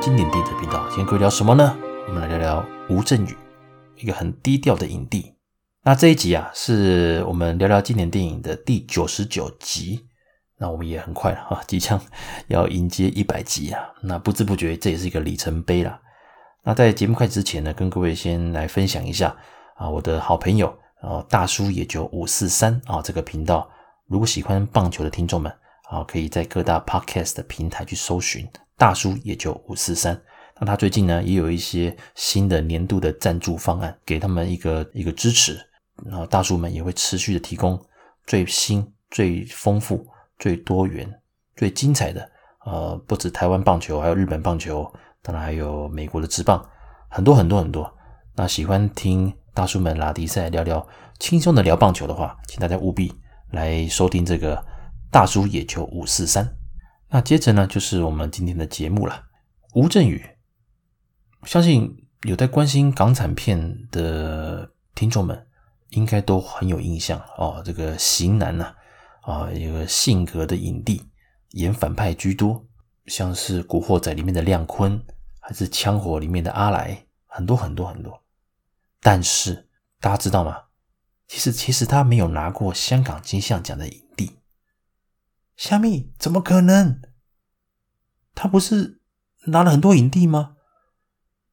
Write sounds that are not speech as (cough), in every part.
经典电影的频道。今天各位聊什么呢？我们来聊聊吴镇宇，一个很低调的影帝。那这一集啊，是我们聊聊经典电影的第九十九集。那我们也很快了哈，即将要迎接一百集啊。那不知不觉，这也是一个里程碑了。那在节目开始之前呢，跟各位先来分享一下啊，我的好朋友啊，大叔也就五四三啊，这个频道，如果喜欢棒球的听众们啊，可以在各大 podcast 的平台去搜寻大叔野球五四三。那他最近呢，也有一些新的年度的赞助方案，给他们一个一个支持。然后大叔们也会持续的提供最新、最丰富。最多元、最精彩的，呃，不止台湾棒球，还有日本棒球，当然还有美国的职棒，很多很多很多。那喜欢听大叔们拉迪赛聊聊轻松的聊棒球的话，请大家务必来收听这个大叔野球五四三。那接着呢，就是我们今天的节目了。吴镇宇，相信有在关心港产片的听众们，应该都很有印象哦。这个型男呐、啊。啊，一个性格的影帝，演反派居多，像是《古惑仔》里面的亮坤，还是《枪火》里面的阿来，很多很多很多。但是大家知道吗？其实其实他没有拿过香港金像奖的影帝。虾米？怎么可能？他不是拿了很多影帝吗？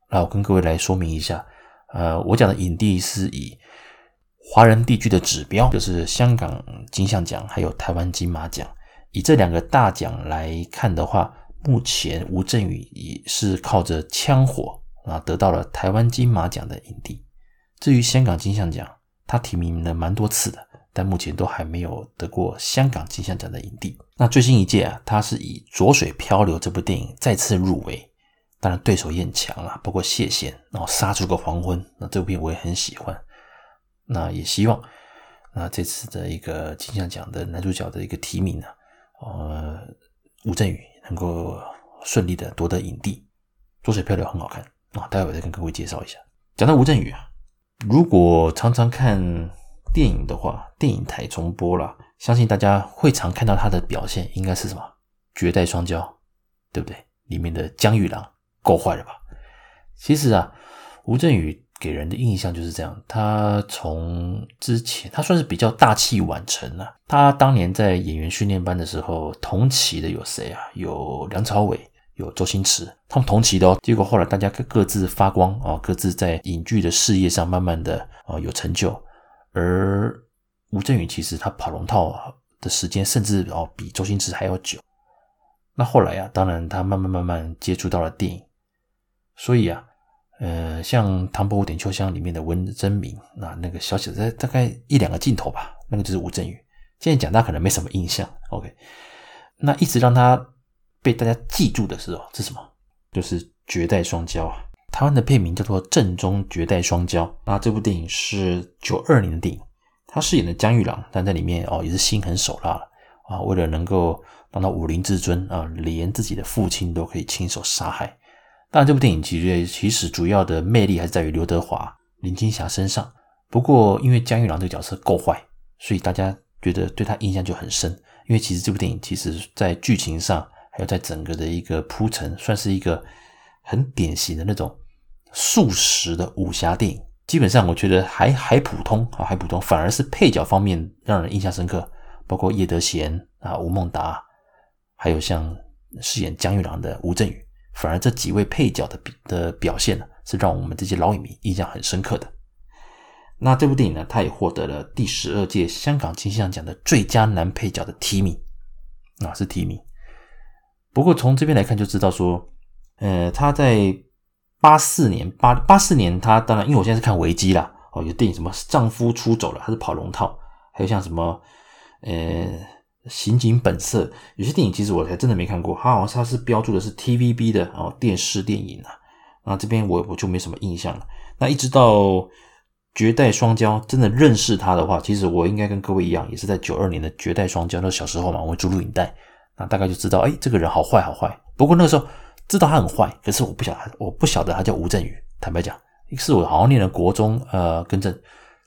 那我跟各位来说明一下，呃，我讲的影帝是以。华人地区的指标就是香港金像奖，还有台湾金马奖。以这两个大奖来看的话，目前吴镇宇也是靠着《枪火》啊得到了台湾金马奖的影帝。至于香港金像奖，他提名了蛮多次的，但目前都还没有得过香港金像奖的影帝。那最新一届啊，他是以《浊水漂流》这部电影再次入围，当然对手也很强啊，包括谢贤，然后杀出个黄昏，那这部片我也很喜欢。那也希望，那这次的一个金像奖的男主角的一个提名呢，呃，吴镇宇能够顺利的夺得影帝，《浊水漂流》很好看啊，待会再跟各位介绍一下。讲到吴镇宇啊，如果常常看电影的话，电影台重播啦，相信大家会常看到他的表现，应该是什么？绝代双骄，对不对？里面的江玉郎够坏了吧？其实啊，吴镇宇。给人的印象就是这样。他从之前，他算是比较大器晚成了。他当年在演员训练班的时候，同期的有谁啊？有梁朝伟，有周星驰，他们同期的哦。结果后来大家各自发光啊，各自在影剧的事业上慢慢的啊有成就。而吴镇宇其实他跑龙套啊的时间，甚至哦比周星驰还要久。那后来啊，当然他慢慢慢慢接触到了电影，所以啊。呃，像《唐伯虎点秋香》里面的温征明，那那个小小的大概一两个镜头吧，那个就是吴镇宇。现在讲他可能没什么印象，OK。那一直让他被大家记住的是哦，是什么？就是《绝代双骄》啊。台湾的片名叫做《正宗绝代双骄》。那这部电影是九二年的电影，他饰演的江玉郎，但在里面哦也是心狠手辣了啊，为了能够当到武林至尊啊，连自己的父亲都可以亲手杀害。当然，这部电影其实其实主要的魅力还是在于刘德华、林青霞身上。不过，因为江玉郎这个角色够坏，所以大家觉得对他印象就很深。因为其实这部电影其实在剧情上，还有在整个的一个铺陈，算是一个很典型的那种速食的武侠电影。基本上，我觉得还还普通啊，还普通。反而是配角方面让人印象深刻，包括叶德娴啊、吴孟达，还有像饰演江玉郎的吴镇宇。反而这几位配角的的表现呢，是让我们这些老影迷印象很深刻的。那这部电影呢，它也获得了第十二届香港金像奖的最佳男配角的提名，啊，是提名。不过从这边来看就知道说，呃，他在八四年八八四年，他当然因为我现在是看维基啦，哦，有电影什么丈夫出走了，他是跑龙套，还有像什么，呃。刑警本色，有些电影其实我还真的没看过，它好像它是标注的是 TVB 的哦电视电影啊，那这边我我就没什么印象了。那一直到《绝代双骄》真的认识他的话，其实我应该跟各位一样，也是在九二年的《绝代双骄》，那小时候嘛，我会租录影带，那大概就知道，哎，这个人好坏好坏。不过那个时候知道他很坏，可是我不晓得，我不晓得他叫吴镇宇。坦白讲，是我好像念了国中，呃，更正，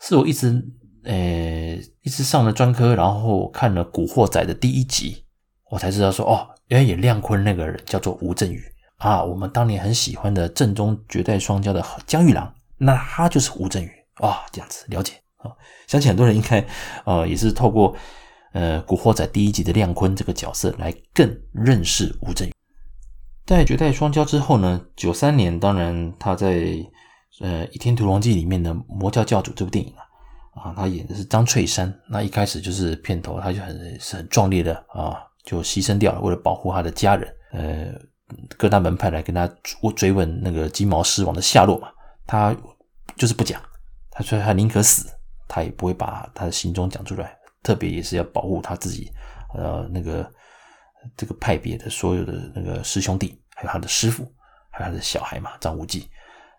是我一直。呃，一直上了专科，然后看了《古惑仔》的第一集，我才知道说哦，原来演亮坤那个人叫做吴镇宇啊，我们当年很喜欢的正宗绝代双骄的江玉郎，那他就是吴镇宇啊，这样子了解啊。相信很多人应该呃也是透过呃《古惑仔》第一集的亮坤这个角色来更认识吴镇宇。在绝代双骄之后呢，九三年当然他在呃《倚天屠龙记》里面的魔教教主这部电影啊。啊，他演的是张翠山。那一开始就是片头，他就很是很壮烈的啊，就牺牲掉了，为了保护他的家人。呃，各大门派来跟他追问那个金毛狮王的下落嘛，他就是不讲。他说他宁可死，他也不会把他的行踪讲出来。特别也是要保护他自己，呃，那个这个派别的所有的那个师兄弟，还有他的师傅，还有他的小孩嘛，张无忌。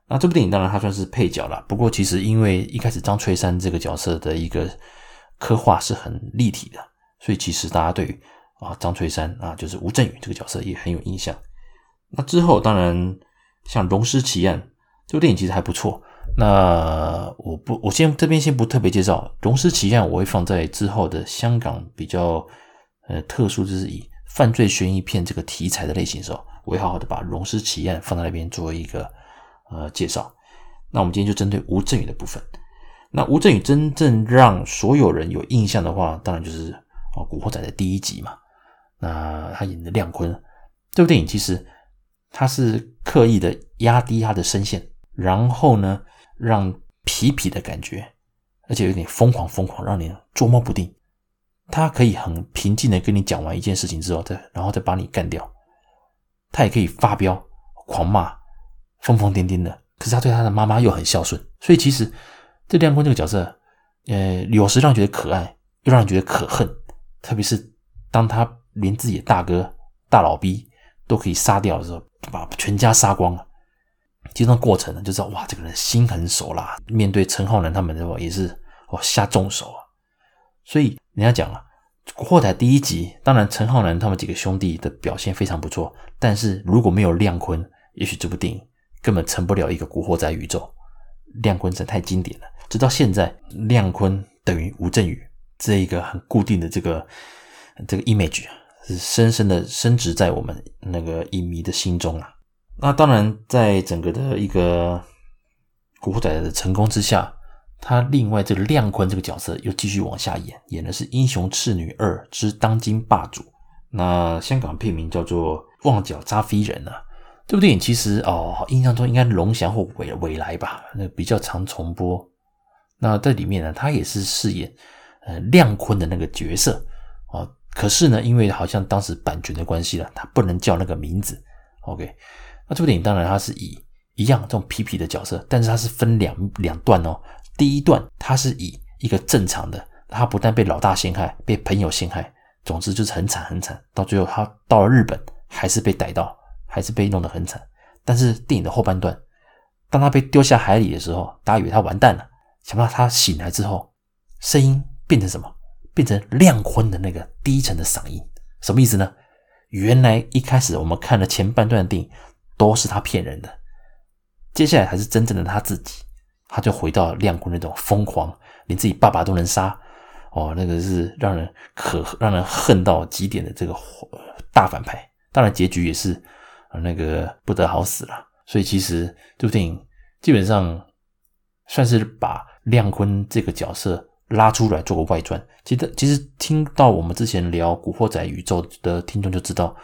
那这部电影当然他算是配角了，不过其实因为一开始张翠山这个角色的一个刻画是很立体的，所以其实大家对啊张翠山啊就是吴镇宇这个角色也很有印象。那之后当然像《龙狮奇案》这部电影其实还不错。那我不我先这边先不特别介绍《龙狮奇案》，我会放在之后的香港比较呃特殊，就是以犯罪悬疑片这个题材的类型的时候，我会好好的把《龙狮奇案》放在那边作为一个。呃，介绍。那我们今天就针对吴镇宇的部分。那吴镇宇真正让所有人有印象的话，当然就是哦，《古惑仔》的第一集嘛。那他演的亮坤这部电影，其实他是刻意的压低他的声线，然后呢，让痞痞的感觉，而且有点疯狂疯狂，让你捉摸不定。他可以很平静的跟你讲完一件事情之后，再然后再把你干掉。他也可以发飙、狂骂。疯疯癫癫的，可是他对他的妈妈又很孝顺，所以其实这亮坤这个角色，呃，有时让人觉得可爱，又让人觉得可恨。特别是当他连自己的大哥大老逼都可以杀掉的时候，把全家杀光了。这段过程呢，就知道哇，这个人心狠手辣。面对陈浩南他们的话，也是哦下重手啊。所以人家讲了，《古惑仔》第一集，当然陈浩南他们几个兄弟的表现非常不错，但是如果没有亮坤，也许这部电影。根本成不了一个古惑仔宇宙，亮坤真太经典了。直到现在，亮坤等于吴镇宇这一个很固定的这个这个 image 是深深的深植在我们那个影迷的心中啊。那当然，在整个的一个古惑仔的成功之下，他另外这个亮坤这个角色又继续往下演，演的是《英雄赤女二之当今霸主》。那香港片名叫做《旺角扎飞人》啊。这部电影其实哦，印象中应该龙翔或纬纬来吧，那比较常重播。那在里面呢，他也是饰演呃亮坤的那个角色哦。可是呢，因为好像当时版权的关系了，他不能叫那个名字。OK，那这部电影当然他是以一样这种痞痞的角色，但是他是分两两段哦。第一段他是以一个正常的，他不但被老大陷害，被朋友陷害，总之就是很惨很惨。到最后他到了日本，还是被逮到。还是被弄得很惨，但是电影的后半段，当他被丢下海里的时候，大家以为他完蛋了。想不到他醒来之后，声音变成什么？变成亮坤的那个低沉的嗓音，什么意思呢？原来一开始我们看了前半段的电影，都是他骗人的，接下来才是真正的他自己。他就回到亮坤那种疯狂，连自己爸爸都能杀，哦，那个是让人可让人恨到极点的这个大反派。当然，结局也是。那个不得好死了，所以其实这部电影基本上算是把亮坤这个角色拉出来做个外传。其实，其实听到我们之前聊《古惑仔》宇宙的听众就知道，《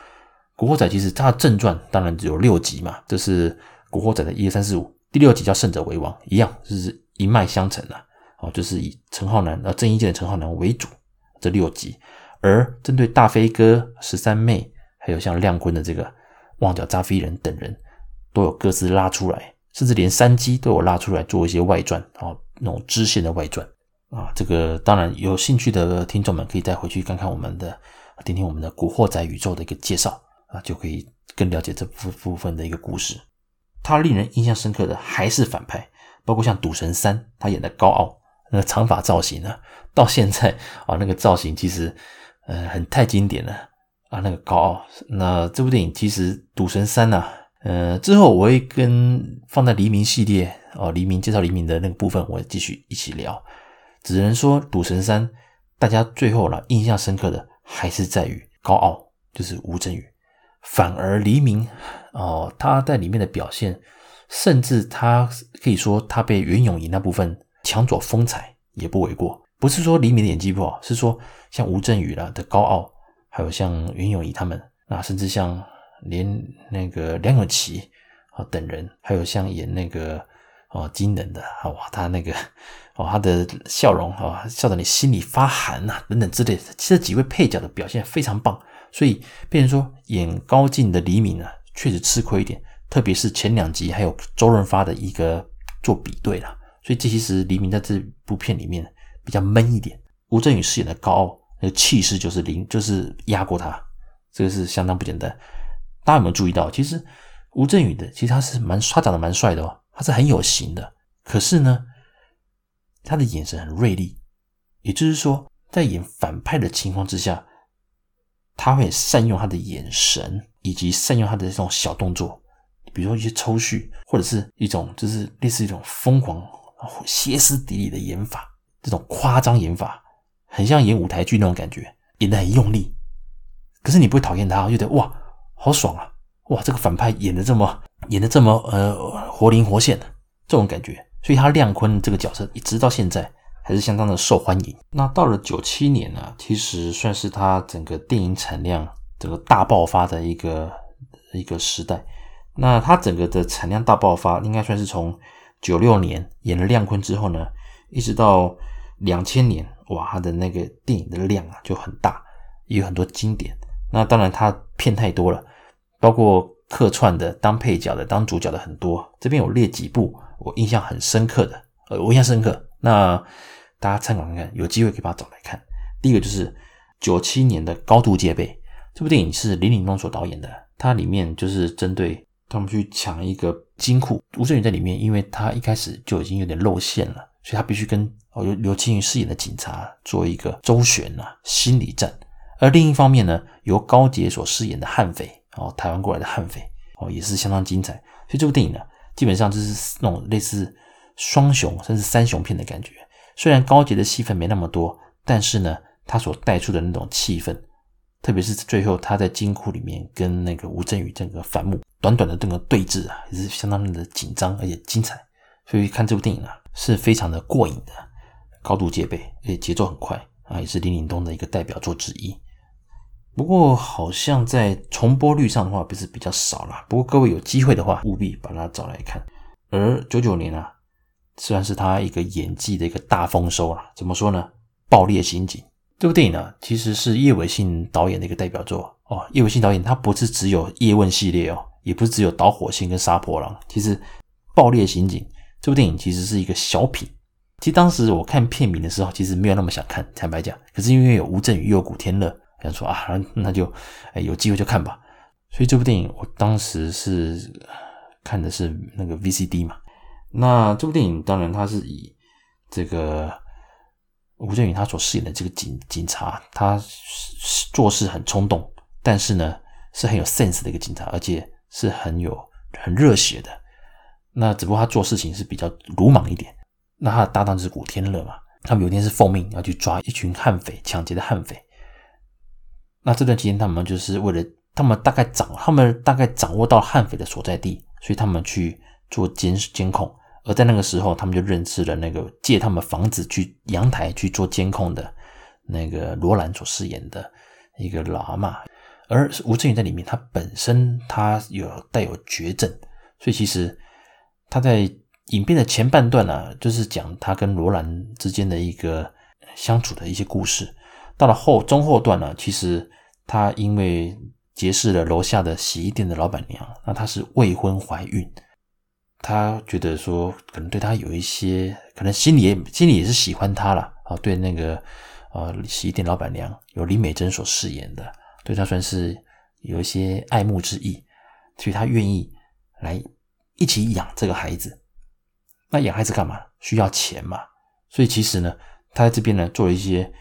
古惑仔》其实它的正传当然只有六集嘛，这是《古惑仔》的一二三四五，第六集叫《胜者为王》，一样就是一脉相承的哦，就是以陈浩南呃郑伊健的陈浩南为主这六集，而针对大飞哥、十三妹，还有像亮坤的这个。旺角扎飞人等人都有各自拉出来，甚至连山鸡都有拉出来做一些外传啊，那种支线的外传啊。这个当然有兴趣的听众们可以再回去看看我们的，听听我们的《古惑仔》宇宙的一个介绍啊，就可以更了解这部部分的一个故事。他令人印象深刻的还是反派，包括像赌神三，他演的高傲那个长发造型呢，到现在啊那个造型其实呃很太经典了。啊，那个高傲。那这部电影其实《赌神三》呐，呃，之后我会跟放在黎明系列哦，黎明介绍黎明的那个部分，我继续一起聊。只能说《赌神三》，大家最后了印象深刻的还是在于高傲就是吴镇宇，反而黎明哦，他在里面的表现，甚至他可以说他被袁咏仪那部分抢走风采也不为过。不是说黎明的演技不好，是说像吴镇宇啦的高傲，还有像袁咏仪他们，那甚至像连那个梁咏琪啊等人，还有像演那个哦金人的啊哇，他那个 (laughs) 哦他的笑容啊笑得你心里发寒呐等等之类的，这几位配角的表现非常棒，所以变成说演高进的黎明啊确实吃亏一点，特别是前两集还有周润发的一个做比对啦，所以这其实黎明在这部片里面。比较闷一点，吴镇宇饰演的高傲，那个气势就是零，就是压过他，这个是相当不简单。大家有没有注意到？其实吴镇宇的，其实他是蛮，他长得蛮帅的哦，他是很有型的。可是呢，他的眼神很锐利，也就是说，在演反派的情况之下，他会善用他的眼神，以及善用他的这种小动作，比如说一些抽蓄，或者是一种就是类似一种疯狂、歇斯底里的演法。这种夸张演法，很像演舞台剧那种感觉，演得很用力。可是你不会讨厌他，觉得哇，好爽啊！哇，这个反派演的这么演的这么呃活灵活现的这种感觉。所以他亮坤这个角色一直到现在还是相当的受欢迎。那到了九七年呢，其实算是他整个电影产量这个大爆发的一个一个时代。那他整个的产量大爆发，应该算是从九六年演了亮坤之后呢，一直到。两千年，哇，他的那个电影的量啊就很大，也有很多经典。那当然他片太多了，包括客串的、当配角的、当主角的很多。这边有列几部我印象很深刻的，呃，我印象深刻。那大家参考看看，有机会可以把它找来看。第一个就是九七年的《高度戒备》，这部电影是林岭东所导演的，它里面就是针对他们去抢一个金库，吴镇宇在里面，因为他一开始就已经有点露馅了，所以他必须跟。由刘青云饰演的警察做一个周旋啊心理战，而另一方面呢，由高捷所饰演的悍匪哦，台湾过来的悍匪哦，也是相当精彩。所以这部电影呢，基本上就是那种类似双雄甚至三雄片的感觉。虽然高捷的戏份没那么多，但是呢，他所带出的那种气氛，特别是最后他在金库里面跟那个吴镇宇这个反目，短短的这个对峙啊，也是相当的紧张而且精彩。所以看这部电影啊，是非常的过瘾的。高度戒备，而且节奏很快啊，也是林岭东的一个代表作之一。不过好像在重播率上的话，不是比较少啦。不过各位有机会的话，务必把它找来看。而九九年啊，虽然是他一个演技的一个大丰收啊。怎么说呢？《爆裂刑警》这部电影呢，其实是叶伟信导演的一个代表作哦。叶伟信导演他不是只有叶问系列哦，也不是只有导火线跟杀破狼。其实《爆裂刑警》这部电影其实是一个小品。其实当时我看片名的时候，其实没有那么想看，坦白讲。可是因为有吴镇宇又有古天乐，想说啊，那就哎有机会就看吧。所以这部电影我当时是看的是那个 VCD 嘛。那这部电影当然它是以这个吴镇宇他所饰演的这个警警察，他做事很冲动，但是呢是很有 sense 的一个警察，而且是很有很热血的。那只不过他做事情是比较鲁莽一点。那他的搭档就是古天乐嘛，他们有一天是奉命要去抓一群悍匪，抢劫的悍匪。那这段期间，他们就是为了他们大概掌，他们大概掌握到悍匪的所在地，所以他们去做监监控。而在那个时候，他们就认识了那个借他们房子去阳台去做监控的那个罗兰所饰演的一个老阿嬷。而吴镇宇在里面，他本身他有带有绝症，所以其实他在。影片的前半段呢、啊，就是讲他跟罗兰之间的一个相处的一些故事。到了后中后段呢，其实他因为结识了楼下的洗衣店的老板娘，那她是未婚怀孕，他觉得说可能对他有一些，可能心里也心里也是喜欢他了啊。对那个呃洗衣店老板娘，由李美珍所饰演的，对他算是有一些爱慕之意，所以他愿意来一起养这个孩子。那养孩子干嘛？需要钱嘛。所以其实呢，他在这边呢做了一些，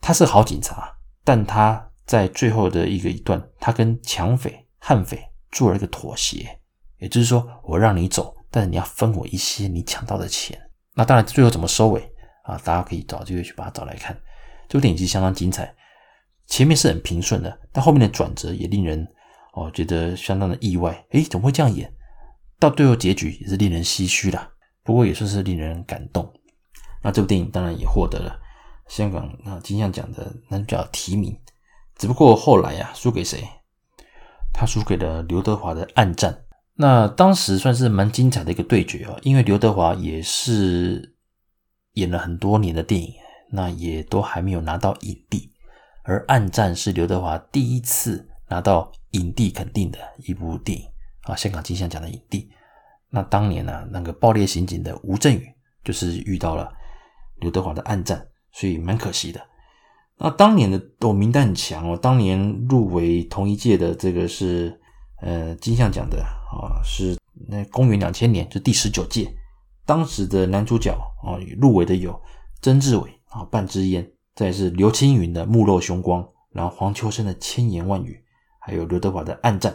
他是好警察，但他在最后的一个一段，他跟抢匪、悍匪做了一个妥协，也就是说，我让你走，但是你要分我一些你抢到的钱。那当然，最后怎么收尾啊？大家可以找机会去把它找来看。这部电影其实相当精彩，前面是很平顺的，但后面的转折也令人哦觉得相当的意外。诶，怎么会这样演？到最后结局也是令人唏嘘啦，不过也算是令人感动。那这部电影当然也获得了香港啊金像奖的男主角提名，只不过后来呀、啊、输给谁？他输给了刘德华的《暗战》。那当时算是蛮精彩的一个对决啊，因为刘德华也是演了很多年的电影，那也都还没有拿到影帝，而《暗战》是刘德华第一次拿到影帝肯定的一部电影啊，香港金像奖的影帝。那当年呢、那个爆裂刑警的吴镇宇就是遇到了刘德华的《暗战》，所以蛮可惜的。那当年的哦名单很强哦，当年入围同一届的这个是呃金像奖的。啊，是那公元两千年，就第十九届，当时的男主角啊，入围的有曾志伟啊，《半支烟》，再是刘青云的《目露凶光》，然后黄秋生的《千言万语》，还有刘德华的《暗战》，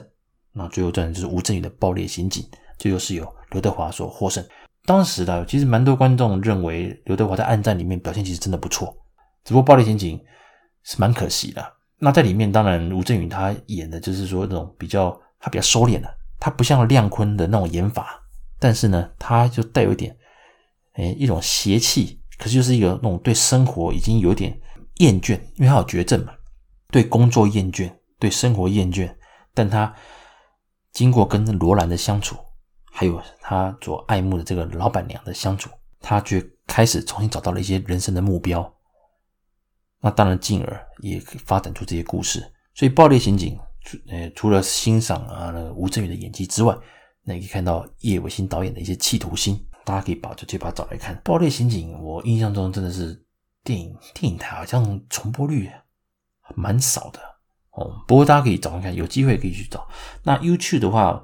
那最后战就是吴镇宇的《爆裂刑警》，最后是由刘德华所获胜。当时的其实蛮多观众认为刘德华在《暗战》里面表现其实真的不错，只不过《爆裂刑警》是蛮可惜的。那在里面，当然吴镇宇他演的就是说那种比较，他比较收敛的。他不像亮坤的那种演法，但是呢，他就带有一点，诶，一种邪气，可是就是一个那种对生活已经有点厌倦，因为他有绝症嘛，对工作厌倦，对生活厌倦，但他经过跟罗兰的相处，还有他所爱慕的这个老板娘的相处，他却开始重新找到了一些人生的目标，那当然进而也发展出这些故事，所以爆裂刑警。除呃，除了欣赏啊吴镇宇的演技之外，那也可以看到叶伟新导演的一些企图心。大家可以把就去把找来看。《爆裂刑警》，我印象中真的是电影电影台好像重播率蛮少的哦。不过大家可以找看看，有机会可以去找。那 YouTube 的话，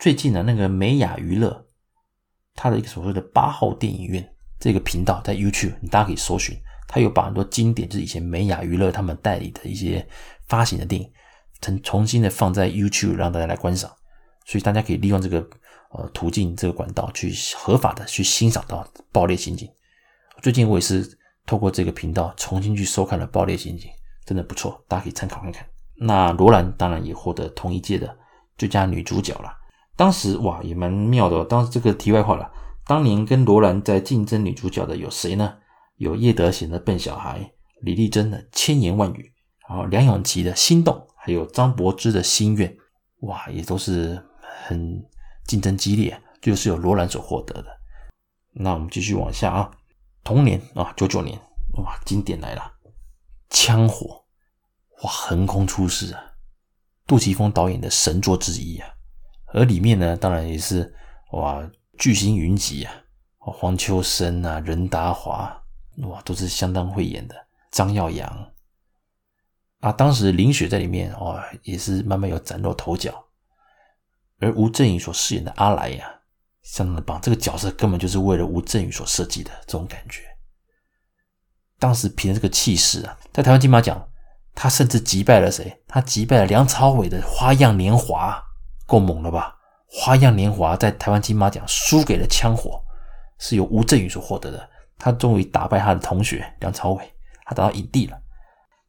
最近的那个美雅娱乐，它的一个所谓的八号电影院这个频道在 YouTube，你大家可以搜寻，它有把很多经典，就是以前美雅娱乐他们代理的一些发行的电影。重重新的放在 YouTube 让大家来观赏，所以大家可以利用这个呃途径这个管道去合法的去欣赏到《爆裂刑警》。最近我也是透过这个频道重新去收看了《爆裂刑警》，真的不错，大家可以参考看看。那罗兰当然也获得同一届的最佳女主角了。当时哇也蛮妙的，当时这个题外话了，当年跟罗兰在竞争女主角的有谁呢？有叶德娴的《笨小孩》，李丽珍的《千言万语》，然后梁咏琪的《心动》。还有张柏芝的心愿，哇，也都是很竞争激烈，就是由罗兰所获得的。那我们继续往下啊，同年啊，九九年，哇，经典来了，枪火，哇，横空出世啊，杜琪峰导演的神作之一啊。而里面呢，当然也是哇，巨星云集啊，黄秋生啊，任达华，哇，都是相当会演的，张耀扬。啊，当时林雪在里面哦，也是慢慢有崭露头角，而吴镇宇所饰演的阿来呀、相当的棒，这个角色根本就是为了吴镇宇所设计的这种感觉。当时凭着这个气势啊，在台湾金马奖，他甚至击败了谁？他击败了梁朝伟的《花样年华》，够猛了吧？《花样年华》在台湾金马奖输给了《枪火》，是由吴镇宇所获得的。他终于打败他的同学梁朝伟，他得到影帝了。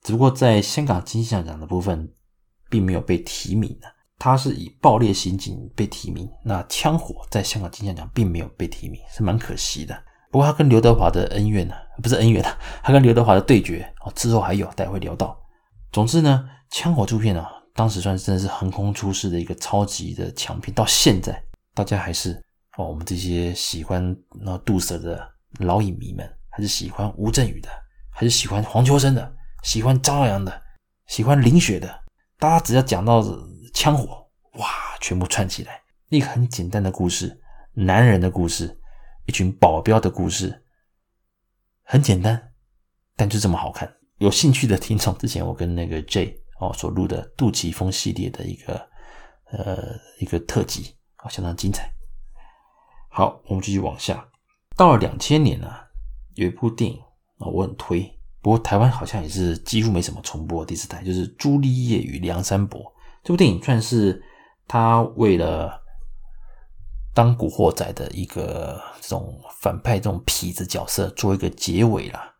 只不过在香港金像奖的部分，并没有被提名的。他是以《爆裂刑警》被提名，那《枪火》在香港金像奖并没有被提名，是蛮可惜的。不过他跟刘德华的恩怨呢，不是恩怨啊，他跟刘德华的对决哦，之后还有，待会聊到。总之呢，《枪火》这片啊，当时算真的是横空出世的一个超级的强片，到现在大家还是哦，我们这些喜欢那杜色的老影迷们，还是喜欢吴镇宇的，还是喜欢黄秋生的。喜欢张耀扬的，喜欢林雪的，大家只要讲到枪火，哇，全部串起来。一个很简单的故事，男人的故事，一群保镖的故事，很简单，但就这么好看。有兴趣的听众，之前我跟那个 J 哦所录的杜琪峰系列的一个呃一个特辑，啊，相当精彩。好，我们继续往下，到了两千年呢，有一部电影啊，我很推。不过台湾好像也是几乎没什么重播第四台，就是《朱丽叶与梁山伯》这部电影，算是他为了当古惑仔的一个这种反派这种痞子角色做一个结尾啦。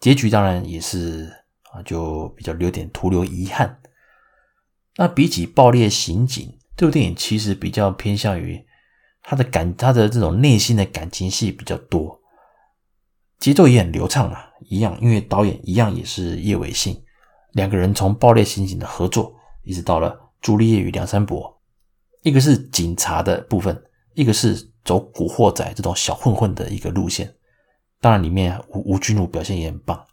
结局当然也是啊，就比较留点徒留遗憾。那比起《爆裂刑警》这部电影，其实比较偏向于他的感，他的这种内心的感情戏比较多，节奏也很流畅啊。一样，因为导演一样也是叶伟信，两个人从《爆裂刑警》的合作，一直到了《朱丽叶与梁山伯》，一个是警察的部分，一个是走古惑仔这种小混混的一个路线。当然，里面吴吴君如表现也很棒，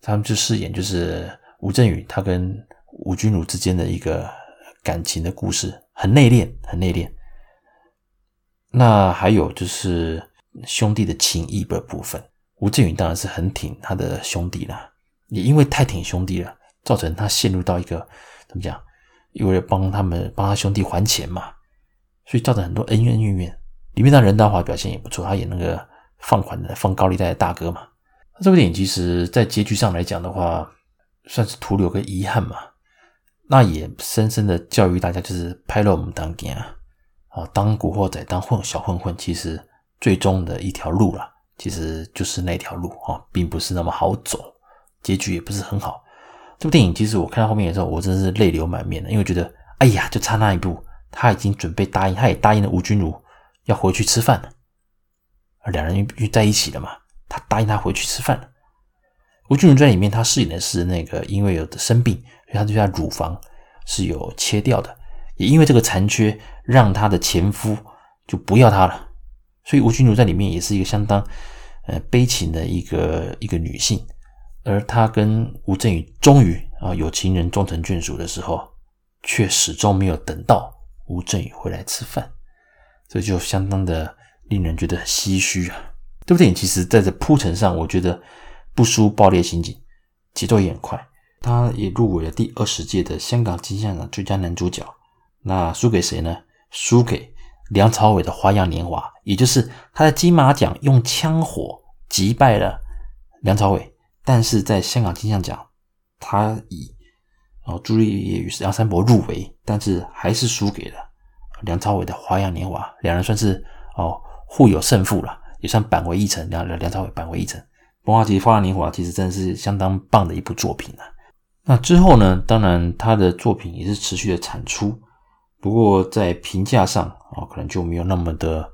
他们就饰演就是吴镇宇他跟。吴君如之间的一个感情的故事，很内敛，很内敛。那还有就是兄弟的情谊的部分，吴镇宇当然是很挺他的兄弟了，也因为太挺兄弟了，造成他陷入到一个怎么讲？因为帮他们帮他兄弟还钱嘛，所以造成很多恩恩怨怨。里面让任达华表现也不错，他演那个放款的放高利贷的大哥嘛。这部电影其实在结局上来讲的话，算是徒留个遗憾嘛。那也深深的教育大家，就是拍了我们当年啊，啊，当古惑仔，当混小混混，其实最终的一条路了，其实就是那条路啊，并不是那么好走，结局也不是很好。这部电影其实我看到后面的时候，我真的是泪流满面的，因为觉得，哎呀，就差那一步，他已经准备答应，他也答应了吴君如要回去吃饭了，而两人又在一起了嘛，他答应他回去吃饭了。吴君如在里面，他饰演的是那个因为有的生病，所以他对他乳房是有切掉的，也因为这个残缺，让他的前夫就不要他了。所以吴君如在里面也是一个相当呃悲情的一个一个女性，而她跟吴镇宇终于啊有情人终成眷属的时候，却始终没有等到吴镇宇回来吃饭，这就相当的令人觉得唏嘘啊。这部电影其实在这铺陈上，我觉得。不输《爆裂刑警》，节奏也很快。他也入围了第二十届的香港金像奖最佳男主角。那输给谁呢？输给梁朝伟的《花样年华》，也就是他在金马奖用枪火击败了梁朝伟，但是在香港金像奖，他以哦朱丽叶与梁山伯入围，但是还是输给了梁朝伟的《花样年华》。两人算是哦互有胜负了，也算扳回一城。梁梁朝伟扳回一城。《风花其实《花样年华》其实真的是相当棒的一部作品啊。那之后呢，当然他的作品也是持续的产出，不过在评价上啊，可能就没有那么的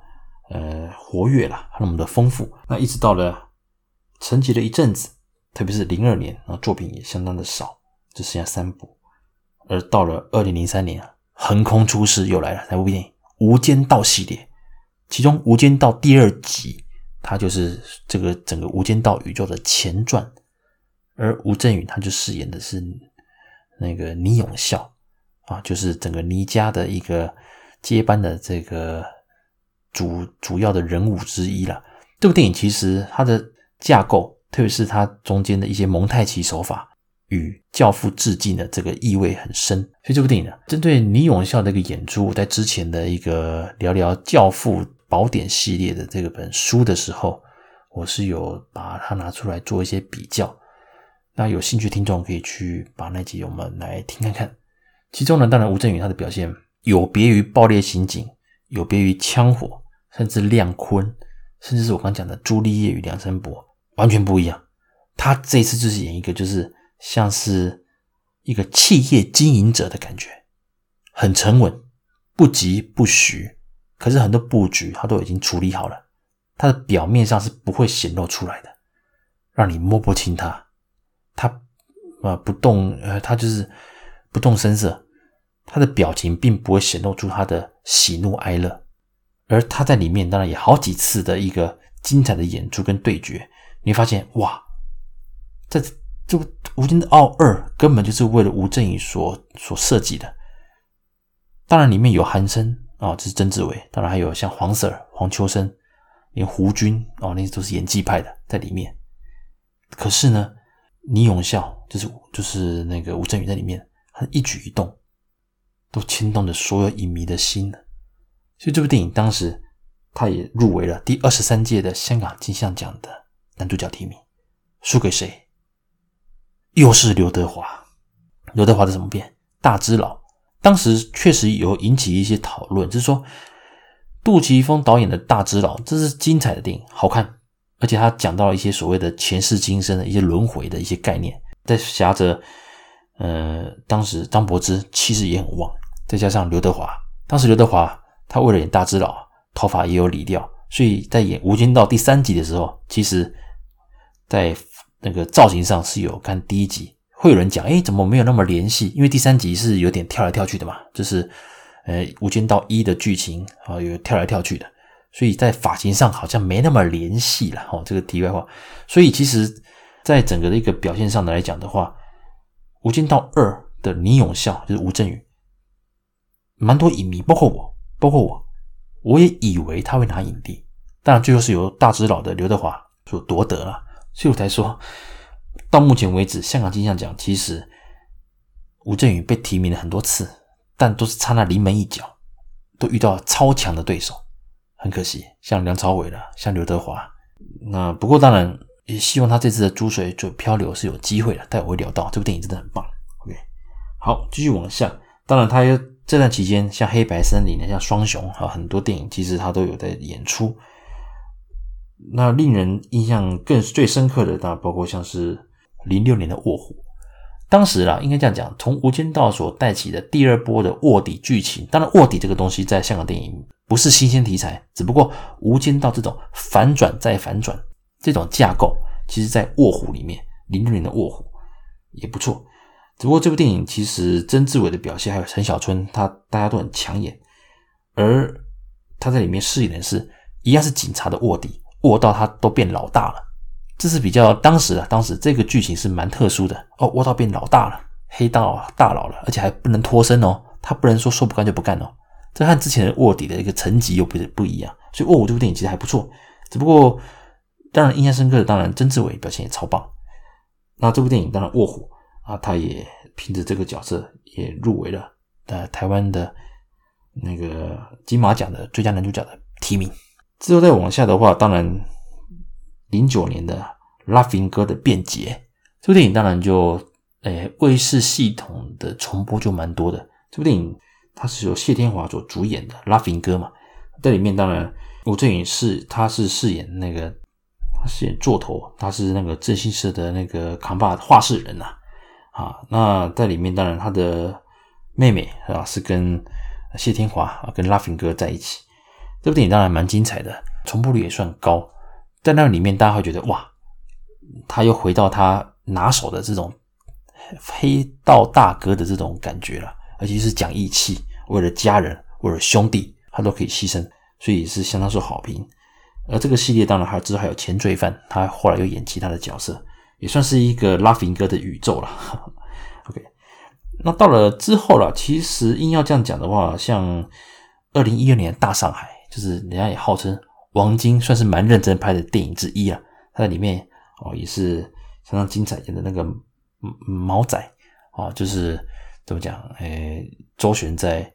呃活跃了，那么的丰富。那一直到了沉寂了一阵子，特别是零二年啊，作品也相当的少，只剩下三部。而到了二零零三年，横空出世又来了那部电影《无间道》系列，其中《无间道》第二集。它就是这个整个无间道宇宙的前传，而吴镇宇他就饰演的是那个倪永孝啊，就是整个倪家的一个接班的这个主主要的人物之一了。这部电影其实它的架构，特别是它中间的一些蒙太奇手法，与《教父》致敬的这个意味很深。所以这部电影呢，针对倪永孝的一个演出，在之前的一个聊聊《教父》。宝典系列的这个本书的时候，我是有把它拿出来做一些比较。那有兴趣听众可以去把那集我们来听看看。其中呢，当然吴镇宇他的表现有别于《爆裂刑警》，有别于《枪火》，甚至亮坤，甚至是我刚讲的《朱丽叶与梁山伯》，完全不一样。他这一次就是演一个，就是像是一个企业经营者的感觉，很沉稳，不疾不徐。可是很多布局他都已经处理好了，他的表面上是不会显露出来的，让你摸不清他。他呃不动呃，他就是不动声色，他的表情并不会显露出他的喜怒哀乐。而他在里面当然也好几次的一个精彩的演出跟对决，你发现哇，这这《无间道二》根本就是为了吴镇宇所所设计的。当然里面有韩生。哦，这是曾志伟，当然还有像黄 Sir、黄秋生，连胡军哦，那些都是演技派的在里面。可是呢，倪永孝就是就是那个吴镇宇在里面，他一举一动都牵动着所有影迷的心呢。所以这部电影当时他也入围了第二十三届的香港金像奖的男主角提名，输给谁？又是刘德华。刘德华的什么片？大只佬。当时确实有引起一些讨论，就是说杜琪峰导演的大只佬，这是精彩的电影，好看，而且他讲到了一些所谓的前世今生的一些轮回的一些概念。再挟着，呃，当时张柏芝气势也很旺，再加上刘德华，当时刘德华他为了演大只佬，头发也有理掉，所以在演《无间道》第三集的时候，其实，在那个造型上是有看第一集，会有人讲，哎，怎么没有那么连系？因为第三集是有点跳来跳去的嘛，就是，呃，《无间道一》的剧情啊，有跳来跳去的。所以在发型上好像没那么联系了哦，这个题外话。所以其实，在整个的一个表现上的来讲的话，《无间道二》的倪永孝就是吴镇宇，蛮多影迷，包括我，包括我，我也以为他会拿影帝，当然最后是由大只佬的刘德华所夺得了。所以我才说，到目前为止，香港金像奖其实吴镇宇被提名了很多次，但都是差那临门一脚，都遇到超强的对手。很可惜，像梁朝伟了，像刘德华，那不过当然也希望他这次的《珠水就漂流》是有机会的。待会会聊到这部电影真的很棒。OK，好，继续往下。当然，他这段期间像《黑白森林》像《双雄》啊，很多电影其实他都有在演出。那令人印象更最深刻的，当然包括像是零六年的《卧虎》。当时啦，应该这样讲，从《无间道》所带起的第二波的卧底剧情，当然卧底这个东西在香港电影不是新鲜题材，只不过《无间道》这种反转再反转这种架构，其实在《卧虎》里面，零六年的《卧虎》也不错。只不过这部电影其实曾志伟的表现还有陈小春，他大家都很抢眼，而他在里面饰演的是一样是警察的卧底，卧到他都变老大了。这是比较当时的，当时这个剧情是蛮特殊的哦。卧到变老大了，黑道大佬了，而且还不能脱身哦，他不能说说不干就不干哦。这和之前的卧底的一个层级又不不一样，所以《卧虎》这部电影其实还不错。只不过，当然印象深刻的，当然曾志伟表现也超棒。那这部电影当然《卧虎》啊，他也凭着这个角色也入围了呃台湾的那个金马奖的最佳男主角的提名。之后再往下的话，当然。零九年的《Laughing 哥的辩解》这部电影当然就诶卫视系统的重播就蛮多的。这部电影它是由谢天华所主演的，《Laughing 哥》嘛，在里面当然吴镇宇是他是饰演那个他饰演座头，他是那个正信社的那个扛把话事人呐啊，啊。那在里面当然他的妹妹是吧，是跟谢天华啊跟 Laughing 哥在一起。这部电影当然蛮精彩的，重播率也算高。在那里面，大家会觉得哇，他又回到他拿手的这种黑道大哥的这种感觉了，而且是讲义气，为了家人，为了兄弟，他都可以牺牲，所以是相当受好评。而这个系列当然还之后还有前罪犯，他后来又演其他的角色，也算是一个 Laughing 哥的宇宙了。(laughs) OK，那到了之后了，其实硬要这样讲的话，像二零一二年大上海，就是人家也号称。王晶算是蛮认真拍的电影之一啊，他在里面哦也是相当精彩，演的那个毛仔啊，就是怎么讲？诶，周旋在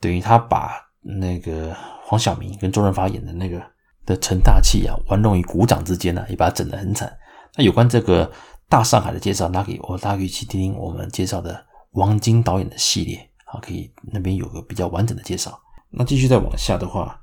等于他把那个黄晓明跟周润发演的那个的成大器啊，玩弄于股掌之间呢、也把他整得很惨。那有关这个大上海的介绍，那给我大家可以去听听我们介绍的王晶导演的系列啊，可以那边有个比较完整的介绍。那继续再往下的话。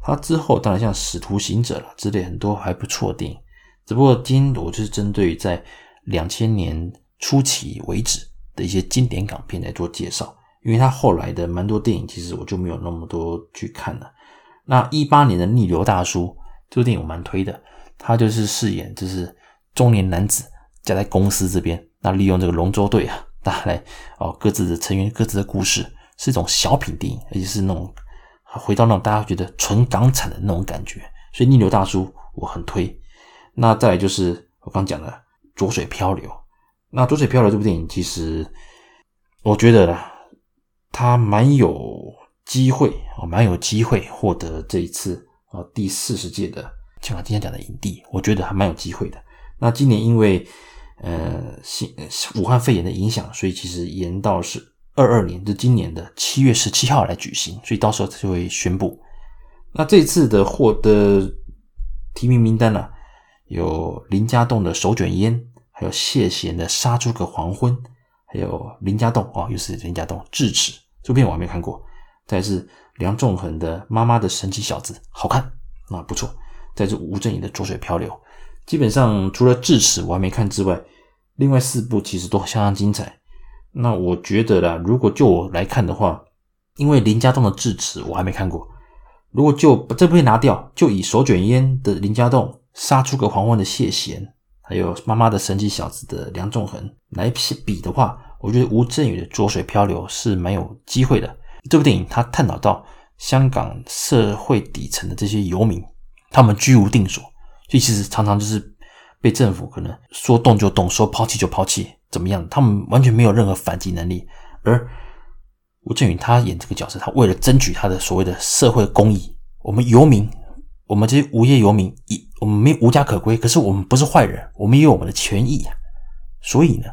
他之后当然像《使徒行者》了之类很多还不错的电影，只不过今天我就是针对在两千年初期为止的一些经典港片来做介绍，因为他后来的蛮多电影其实我就没有那么多去看了。那一八年的《逆流大叔》这部电影我蛮推的，他就是饰演就是中年男子夹在公司这边，那利用这个龙舟队啊，大家来哦各自的成员各自的故事，是一种小品电影，而且是那种。回到那种大家觉得纯港产的那种感觉，所以《逆流大叔》我很推。那再来就是我刚讲的《浊水漂流》。那《浊水漂流》这部电影其实我觉得啦，它蛮有机会啊，蛮有机会获得这一次啊第四十届的香港金像奖的影帝，我觉得还蛮有机会的。那今年因为呃新武汉肺炎的影响，所以其实延到是。二二年，就今年的七月十七号来举行，所以到时候就会宣布。那这次的获得提名名单呢、有林家栋的手卷烟，还有谢贤的杀出个黄昏，还有林家栋哦，又是林家栋智齿，这部片我还没看过。再是梁仲恒的妈妈的神奇小子，好看啊，不错。再是吴镇宇的浊水漂流，基本上除了智齿我还没看之外，另外四部其实都相当精彩。那我觉得啦，如果就我来看的话，因为林家栋的智齿我还没看过，如果就把这部片拿掉，就以手卷烟的林家栋、杀出个黄昏的谢贤，还有妈妈的神奇小子的梁仲恒来比的话，我觉得吴镇宇的浊水漂流是蛮有机会的。这部电影它探讨到香港社会底层的这些游民，他们居无定所，所以其实常常就是被政府可能说动就动，说抛弃就抛弃，怎么样？他们完全没有任何反击能力。而吴镇宇他演这个角色，他为了争取他的所谓的社会公义，我们游民，我们这些无业游民，一我们没无家可归，可是我们不是坏人，我们也有我们的权益啊。所以呢，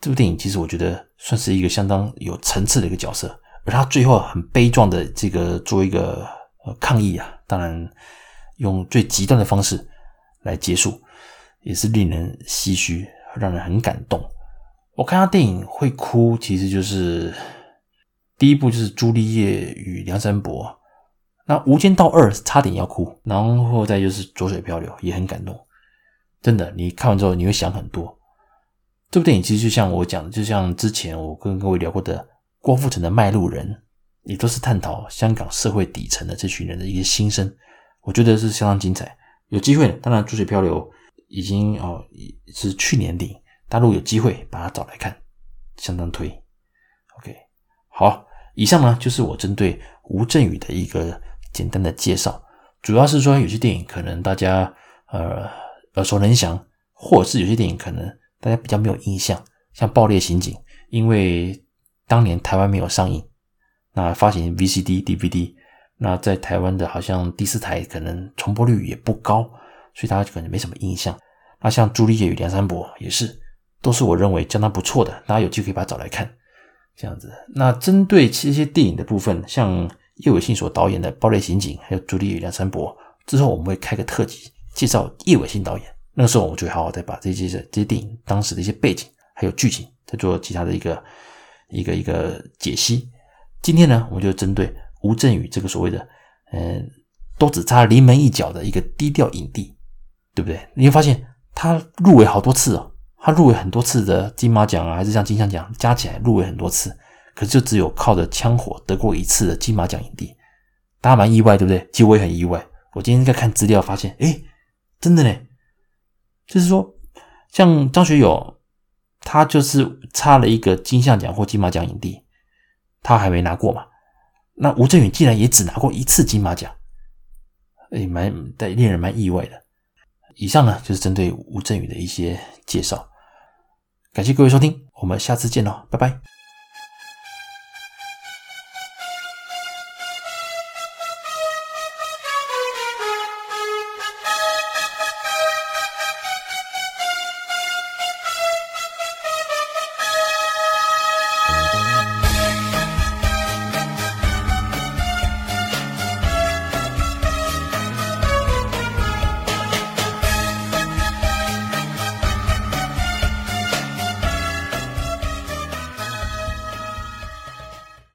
这部电影其实我觉得算是一个相当有层次的一个角色。而他最后很悲壮的这个做一个呃抗议啊，当然用最极端的方式来结束，也是令人唏嘘，让人很感动。我看他电影会哭，其实就是第一部就是朱丽叶与梁山伯，那《无间道二》差点要哭，然后再就是《浊水漂流》也很感动。真的，你看完之后你会想很多。这部电影其实就像我讲的，就像之前我跟各位聊过的。郭富城的《卖路人》也都是探讨香港社会底层的这群人的一些心声，我觉得是相当精彩。有机会，当然《浊水漂流》已经哦是去年底，大陆有机会把它找来看，相当推。OK，好，以上呢就是我针对吴镇宇的一个简单的介绍，主要是说有些电影可能大家呃耳熟能详，或者是有些电影可能大家比较没有印象，像《爆裂刑警》，因为当年台湾没有上映，那发行 VCD、DVD，那在台湾的好像第四台可能重播率也不高，所以大家可能没什么印象。那像《朱丽叶与梁山伯》也是，都是我认为相当不错的，大家有机会可以把它找来看。这样子，那针对这些电影的部分，像叶伟信所导演的《爆裂刑警》还有《朱丽叶与梁山伯》，之后我们会开个特辑介绍叶伟信导演，那个时候我们就好好再把这些这些电影当时的一些背景还有剧情再做其他的一个。一个一个解析。今天呢，我们就针对吴镇宇这个所谓的，嗯，都只差临门一脚的一个低调影帝，对不对？你会发现他入围好多次哦，他入围很多次的金马奖啊，还是像金像奖加起来入围很多次，可是就只有靠着枪火得过一次的金马奖影帝，大家蛮意外，对不对？其实我也很意外。我今天在看资料发现，诶，真的呢，就是说，像张学友。他就是差了一个金像奖或金马奖影帝，他还没拿过嘛。那吴镇宇竟然也只拿过一次金马奖，也蛮带令人蛮意外的。以上呢就是针对吴镇宇的一些介绍，感谢各位收听，我们下次见喽，拜拜。